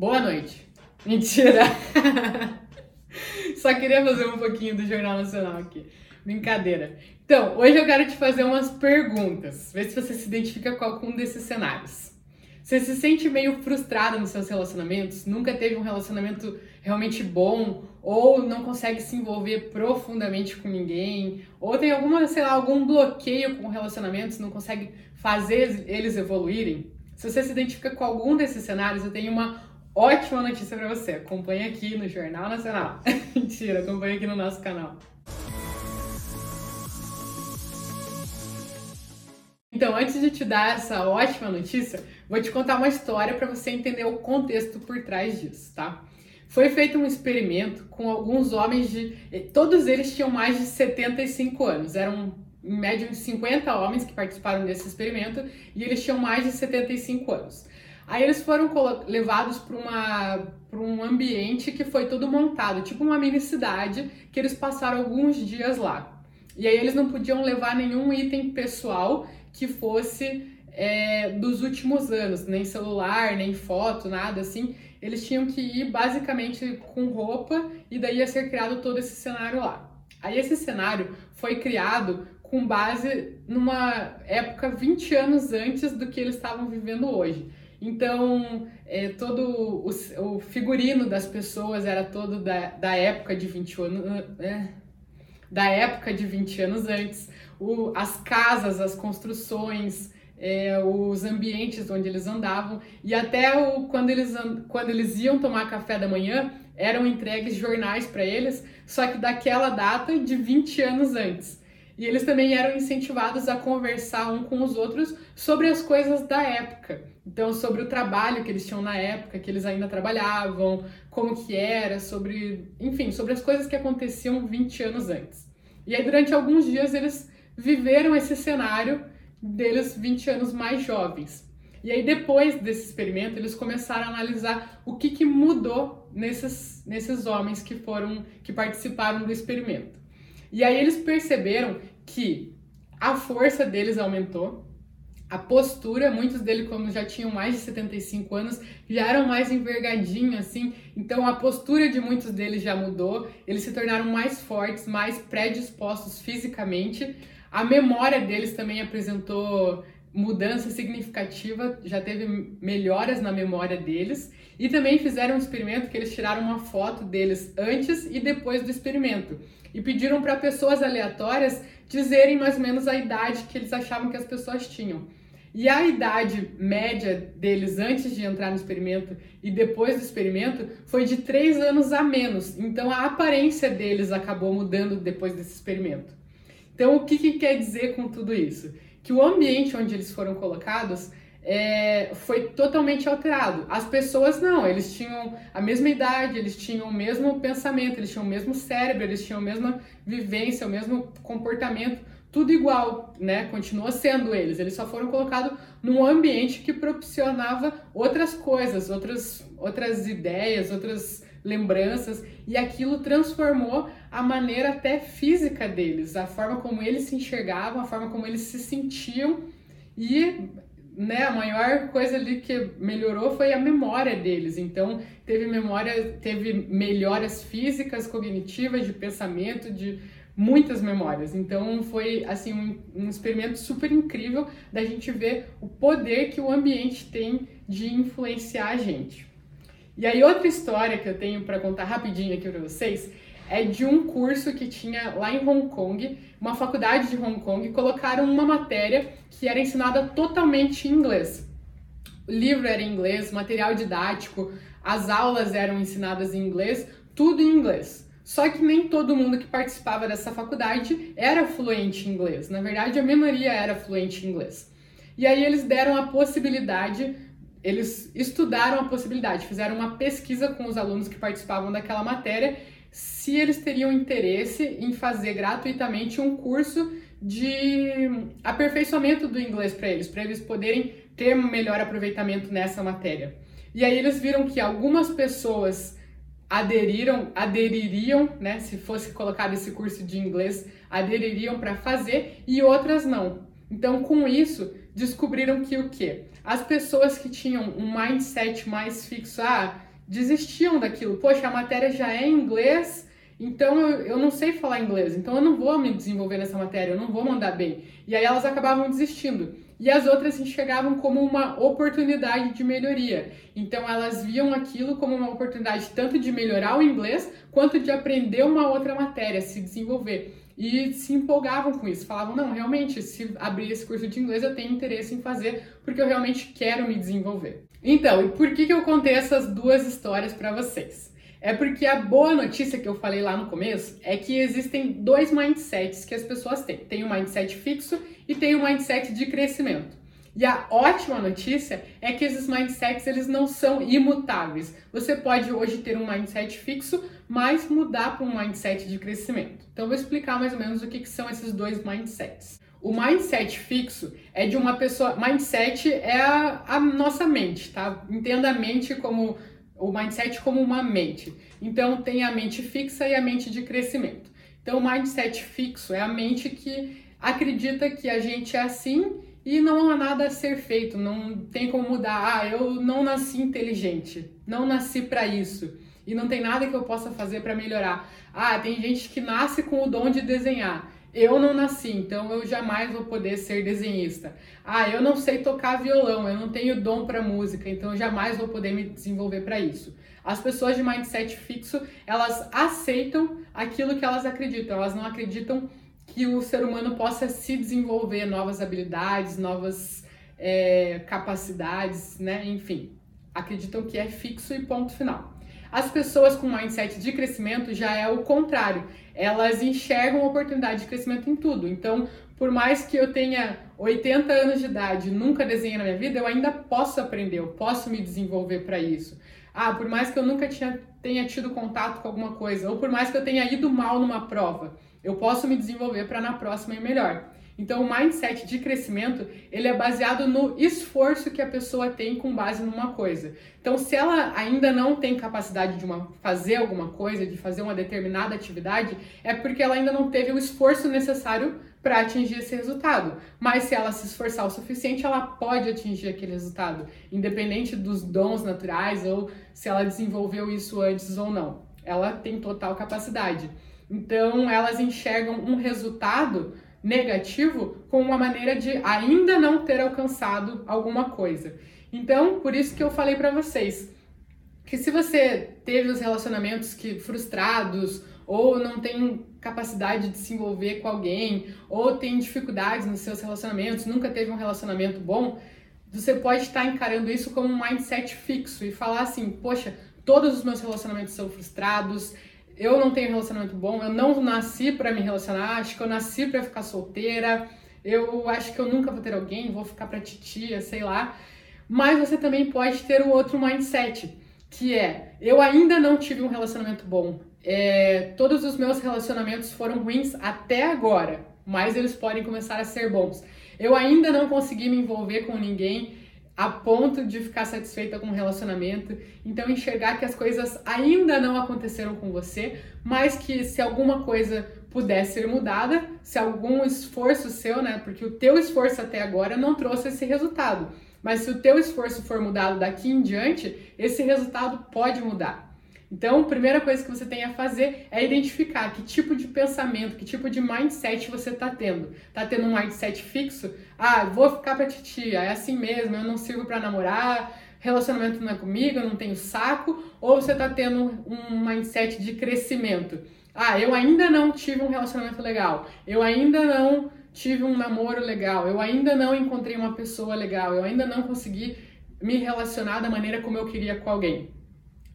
Boa noite. Mentira. Só queria fazer um pouquinho do Jornal Nacional aqui. Brincadeira. Então, hoje eu quero te fazer umas perguntas. Ver se você se identifica com algum desses cenários. Você se sente meio frustrada nos seus relacionamentos? Nunca teve um relacionamento realmente bom? Ou não consegue se envolver profundamente com ninguém? Ou tem alguma, sei lá, algum bloqueio com relacionamentos, não consegue fazer eles evoluírem? Se você se identifica com algum desses cenários, eu tenho uma ótima notícia para você. Acompanhe aqui no Jornal Nacional. Mentira, acompanhe aqui no nosso canal. Então, antes de te dar essa ótima notícia, vou te contar uma história para você entender o contexto por trás disso, tá? Foi feito um experimento com alguns homens de. Todos eles tinham mais de 75 anos. Eram em média uns 50 homens que participaram desse experimento e eles tinham mais de 75 anos. Aí eles foram levados para um ambiente que foi todo montado, tipo uma mini cidade, que eles passaram alguns dias lá. E aí eles não podiam levar nenhum item pessoal que fosse é, dos últimos anos, nem celular, nem foto, nada assim. Eles tinham que ir basicamente com roupa e daí ia ser criado todo esse cenário lá. Aí esse cenário foi criado com base numa época 20 anos antes do que eles estavam vivendo hoje. Então, é, todo o, o, figurino das pessoas era todo da, da época de 20 anos. É, da época de 20 anos antes, o, as casas, as construções, é, os ambientes onde eles andavam e até o, quando, eles, quando eles iam tomar café da manhã eram entregues jornais para eles, só que daquela data de 20 anos antes. E eles também eram incentivados a conversar um com os outros sobre as coisas da época. Então, sobre o trabalho que eles tinham na época, que eles ainda trabalhavam, como que era, sobre, enfim, sobre as coisas que aconteciam 20 anos antes. E aí, durante alguns dias, eles viveram esse cenário deles 20 anos mais jovens. E aí, depois desse experimento, eles começaram a analisar o que, que mudou nesses, nesses homens que foram, que participaram do experimento. E aí eles perceberam que a força deles aumentou, a postura, muitos deles, como já tinham mais de 75 anos, já eram mais envergadinhos, assim, então a postura de muitos deles já mudou, eles se tornaram mais fortes, mais predispostos fisicamente, a memória deles também apresentou mudança significativa, já teve melhoras na memória deles, e também fizeram um experimento que eles tiraram uma foto deles antes e depois do experimento. E pediram para pessoas aleatórias dizerem mais ou menos a idade que eles achavam que as pessoas tinham. E a idade média deles antes de entrar no experimento e depois do experimento foi de três anos a menos. Então a aparência deles acabou mudando depois desse experimento. Então o que, que quer dizer com tudo isso? Que o ambiente onde eles foram colocados é, foi totalmente alterado. As pessoas não, eles tinham a mesma idade, eles tinham o mesmo pensamento, eles tinham o mesmo cérebro, eles tinham a mesma vivência, o mesmo comportamento, tudo igual, né? Continua sendo eles. Eles só foram colocados num ambiente que proporcionava outras coisas, outras, outras ideias, outras lembranças, e aquilo transformou a maneira até física deles, a forma como eles se enxergavam, a forma como eles se sentiam e né, a maior coisa ali que melhorou foi a memória deles. Então, teve memória, teve melhoras físicas, cognitivas, de pensamento, de muitas memórias. Então, foi assim um, um experimento super incrível da gente ver o poder que o ambiente tem de influenciar a gente. E aí outra história que eu tenho para contar rapidinho aqui para vocês é de um curso que tinha lá em Hong Kong, uma faculdade de Hong Kong, colocaram uma matéria que era ensinada totalmente em inglês. O livro era em inglês, material didático, as aulas eram ensinadas em inglês, tudo em inglês. Só que nem todo mundo que participava dessa faculdade era fluente em inglês. Na verdade, a maioria era fluente em inglês. E aí eles deram a possibilidade, eles estudaram a possibilidade, fizeram uma pesquisa com os alunos que participavam daquela matéria se eles teriam interesse em fazer gratuitamente um curso de aperfeiçoamento do inglês para eles, para eles poderem ter um melhor aproveitamento nessa matéria. E aí eles viram que algumas pessoas aderiram, adeririam, né, se fosse colocado esse curso de inglês, adeririam para fazer e outras não. Então, com isso, descobriram que o quê? As pessoas que tinham um mindset mais fixo, ah, desistiam daquilo. Poxa, a matéria já é em inglês, então eu, eu não sei falar inglês, então eu não vou me desenvolver nessa matéria, eu não vou mandar bem. E aí elas acabavam desistindo. E as outras enxergavam como uma oportunidade de melhoria. Então elas viam aquilo como uma oportunidade tanto de melhorar o inglês quanto de aprender uma outra matéria, se desenvolver. E se empolgavam com isso, falavam: não, realmente, se abrir esse curso de inglês eu tenho interesse em fazer porque eu realmente quero me desenvolver. Então, e por que, que eu contei essas duas histórias para vocês? É porque a boa notícia que eu falei lá no começo é que existem dois mindsets que as pessoas têm. Tem o um mindset fixo e tem o um mindset de crescimento. E a ótima notícia é que esses mindsets eles não são imutáveis. Você pode hoje ter um mindset fixo, mas mudar para um mindset de crescimento. Então vou explicar mais ou menos o que, que são esses dois mindsets. O mindset fixo é de uma pessoa. Mindset é a, a nossa mente, tá? Entenda a mente como o mindset como uma mente. Então tem a mente fixa e a mente de crescimento. Então o mindset fixo é a mente que acredita que a gente é assim e não há nada a ser feito, não tem como mudar. Ah, eu não nasci inteligente, não nasci para isso e não tem nada que eu possa fazer para melhorar. Ah, tem gente que nasce com o dom de desenhar. Eu não nasci, então eu jamais vou poder ser desenhista. Ah, eu não sei tocar violão, eu não tenho dom para música, então eu jamais vou poder me desenvolver para isso. As pessoas de mindset fixo, elas aceitam aquilo que elas acreditam, elas não acreditam que o ser humano possa se desenvolver novas habilidades, novas é, capacidades, né? Enfim, acreditam que é fixo e ponto final. As pessoas com mindset de crescimento já é o contrário. Elas enxergam oportunidade de crescimento em tudo. Então, por mais que eu tenha 80 anos de idade nunca desenhei na minha vida, eu ainda posso aprender, eu posso me desenvolver para isso. Ah, por mais que eu nunca tinha, tenha tido contato com alguma coisa, ou por mais que eu tenha ido mal numa prova, eu posso me desenvolver para na próxima ir melhor. Então, o mindset de crescimento, ele é baseado no esforço que a pessoa tem com base numa coisa. Então, se ela ainda não tem capacidade de uma, fazer alguma coisa, de fazer uma determinada atividade, é porque ela ainda não teve o esforço necessário para atingir esse resultado. Mas se ela se esforçar o suficiente, ela pode atingir aquele resultado, independente dos dons naturais ou se ela desenvolveu isso antes ou não. Ela tem total capacidade. Então, elas enxergam um resultado negativo com uma maneira de ainda não ter alcançado alguma coisa. Então, por isso que eu falei para vocês que se você teve os relacionamentos que frustrados ou não tem capacidade de se envolver com alguém ou tem dificuldades nos seus relacionamentos, nunca teve um relacionamento bom, você pode estar encarando isso como um mindset fixo e falar assim: "Poxa, todos os meus relacionamentos são frustrados, eu não tenho relacionamento bom, eu não nasci para me relacionar, acho que eu nasci para ficar solteira, eu acho que eu nunca vou ter alguém, vou ficar para titia, sei lá. Mas você também pode ter o outro mindset, que é: eu ainda não tive um relacionamento bom. É, todos os meus relacionamentos foram ruins até agora, mas eles podem começar a ser bons. Eu ainda não consegui me envolver com ninguém a ponto de ficar satisfeita com o relacionamento. Então enxergar que as coisas ainda não aconteceram com você, mas que se alguma coisa puder ser mudada, se algum esforço seu, né, porque o teu esforço até agora não trouxe esse resultado. Mas se o teu esforço for mudado daqui em diante, esse resultado pode mudar. Então, a primeira coisa que você tem a fazer é identificar que tipo de pensamento, que tipo de mindset você está tendo. Está tendo um mindset fixo? Ah, vou ficar pra titia, é assim mesmo, eu não sirvo para namorar, relacionamento não é comigo, eu não tenho saco. Ou você está tendo um mindset de crescimento? Ah, eu ainda não tive um relacionamento legal, eu ainda não tive um namoro legal, eu ainda não encontrei uma pessoa legal, eu ainda não consegui me relacionar da maneira como eu queria com alguém.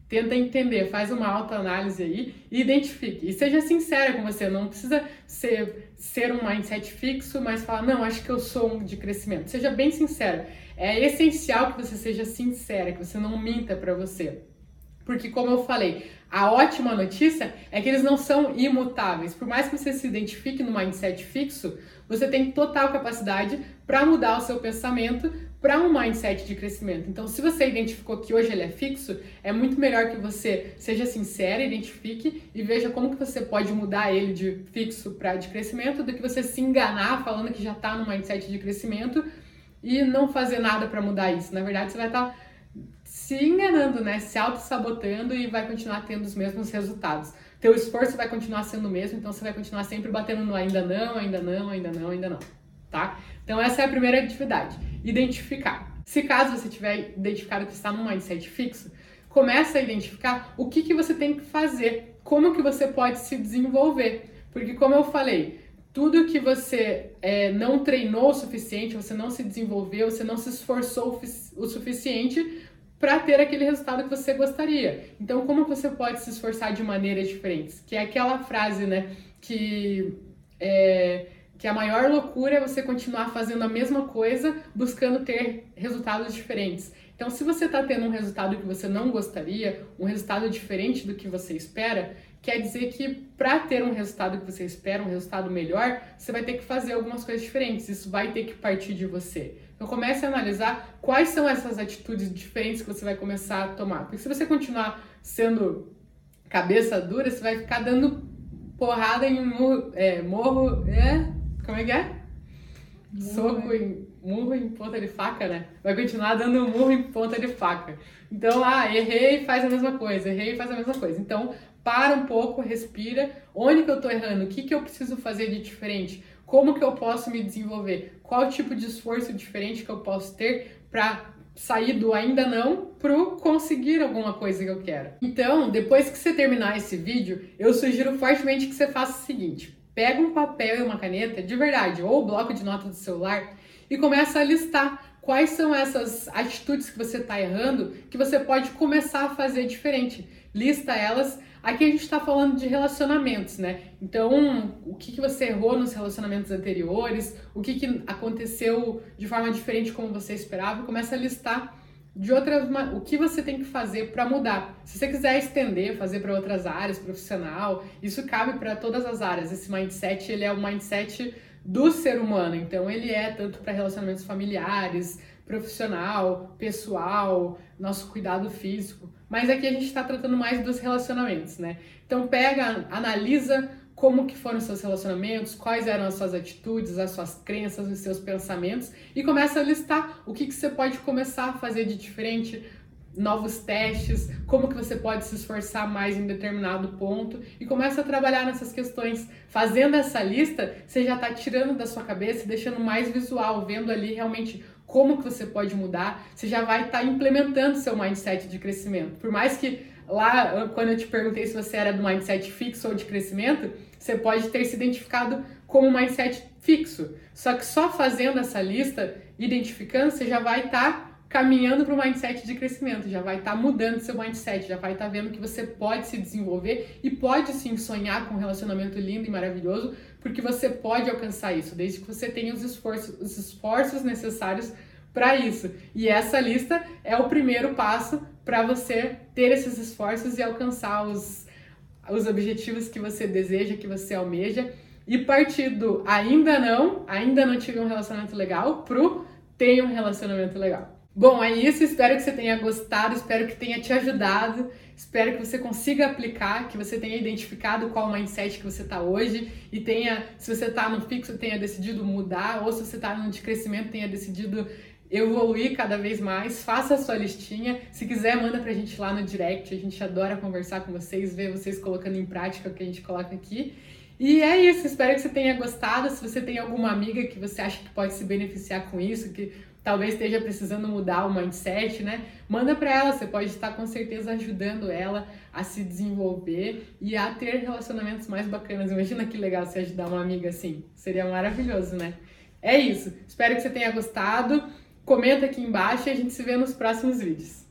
Tenta entender, faz uma autoanálise aí e identifique. E seja sincera com você, não precisa ser, ser um mindset fixo, mas falar, não, acho que eu sou um de crescimento. Seja bem sincera. É essencial que você seja sincera, que você não minta para você. Porque, como eu falei, a ótima notícia é que eles não são imutáveis. Por mais que você se identifique no mindset fixo, você tem total capacidade para mudar o seu pensamento para um mindset de crescimento. Então, se você identificou que hoje ele é fixo, é muito melhor que você seja sincera, identifique e veja como que você pode mudar ele de fixo para de crescimento, do que você se enganar falando que já está no mindset de crescimento e não fazer nada para mudar isso. Na verdade, você vai estar tá se enganando, né? Se auto-sabotando e vai continuar tendo os mesmos resultados. Teu esforço vai continuar sendo o mesmo, então você vai continuar sempre batendo no ainda não, ainda não, ainda não, ainda não, tá? Então essa é a primeira atividade, identificar. Se caso você tiver identificado que está num mindset fixo, começa a identificar o que, que você tem que fazer, como que você pode se desenvolver. Porque como eu falei, tudo que você é, não treinou o suficiente, você não se desenvolveu, você não se esforçou o suficiente para ter aquele resultado que você gostaria. Então, como você pode se esforçar de maneiras diferentes? Que é aquela frase, né, que é, que a maior loucura é você continuar fazendo a mesma coisa, buscando ter resultados diferentes. Então, se você está tendo um resultado que você não gostaria, um resultado diferente do que você espera, quer dizer que para ter um resultado que você espera, um resultado melhor, você vai ter que fazer algumas coisas diferentes. Isso vai ter que partir de você. Então comece a analisar quais são essas atitudes diferentes que você vai começar a tomar. Porque se você continuar sendo cabeça dura, você vai ficar dando porrada em morro, é, morro, é, como é que é? Soco em murro em ponta de faca, né? Vai continuar dando murro em ponta de faca. Então, ah, errei, faz a mesma coisa, errei, faz a mesma coisa. Então, para um pouco, respira. Onde que eu tô errando? O que que eu preciso fazer de diferente? Como que eu posso me desenvolver? Qual tipo de esforço diferente que eu posso ter para sair do ainda não pro conseguir alguma coisa que eu quero. Então, depois que você terminar esse vídeo, eu sugiro fortemente que você faça o seguinte: pega um papel e uma caneta, de verdade, ou o bloco de nota do celular, e começa a listar quais são essas atitudes que você está errando que você pode começar a fazer diferente. Lista elas. Aqui a gente está falando de relacionamentos, né? Então, o que, que você errou nos relacionamentos anteriores, o que, que aconteceu de forma diferente como você esperava, começa a listar de outras o que você tem que fazer para mudar. Se você quiser estender, fazer para outras áreas, profissional, isso cabe para todas as áreas. Esse mindset, ele é o mindset do ser humano, então ele é tanto para relacionamentos familiares, profissional, pessoal, nosso cuidado físico. Mas aqui a gente está tratando mais dos relacionamentos, né? Então pega, analisa como que foram seus relacionamentos, quais eram as suas atitudes, as suas crenças, os seus pensamentos e começa a listar o que, que você pode começar a fazer de diferente, novos testes, como que você pode se esforçar mais em determinado ponto e começa a trabalhar nessas questões. Fazendo essa lista, você já está tirando da sua cabeça e deixando mais visual, vendo ali realmente como que você pode mudar, você já vai estar tá implementando seu mindset de crescimento. Por mais que lá, quando eu te perguntei se você era do mindset fixo ou de crescimento, você pode ter se identificado como mindset fixo. Só que só fazendo essa lista, identificando, você já vai estar tá caminhando para o mindset de crescimento, já vai estar tá mudando seu mindset, já vai estar tá vendo que você pode se desenvolver e pode sim sonhar com um relacionamento lindo e maravilhoso, porque você pode alcançar isso, desde que você tenha os esforços, os esforços necessários para isso. E essa lista é o primeiro passo para você ter esses esforços e alcançar os, os objetivos que você deseja, que você almeja. E partir do ainda não, ainda não tive um relacionamento legal, pro tenho um relacionamento legal. Bom, é isso. Espero que você tenha gostado, espero que tenha te ajudado, espero que você consiga aplicar, que você tenha identificado qual mindset que você está hoje e tenha, se você está no fixo, tenha decidido mudar, ou se você está no de crescimento, tenha decidido evoluir cada vez mais. Faça a sua listinha. Se quiser, manda pra gente lá no direct. A gente adora conversar com vocês, ver vocês colocando em prática o que a gente coloca aqui. E é isso, espero que você tenha gostado. Se você tem alguma amiga que você acha que pode se beneficiar com isso, que talvez esteja precisando mudar o mindset, né? Manda para ela, você pode estar com certeza ajudando ela a se desenvolver e a ter relacionamentos mais bacanas. Imagina que legal você ajudar uma amiga assim. Seria maravilhoso, né? É isso. Espero que você tenha gostado. Comenta aqui embaixo e a gente se vê nos próximos vídeos.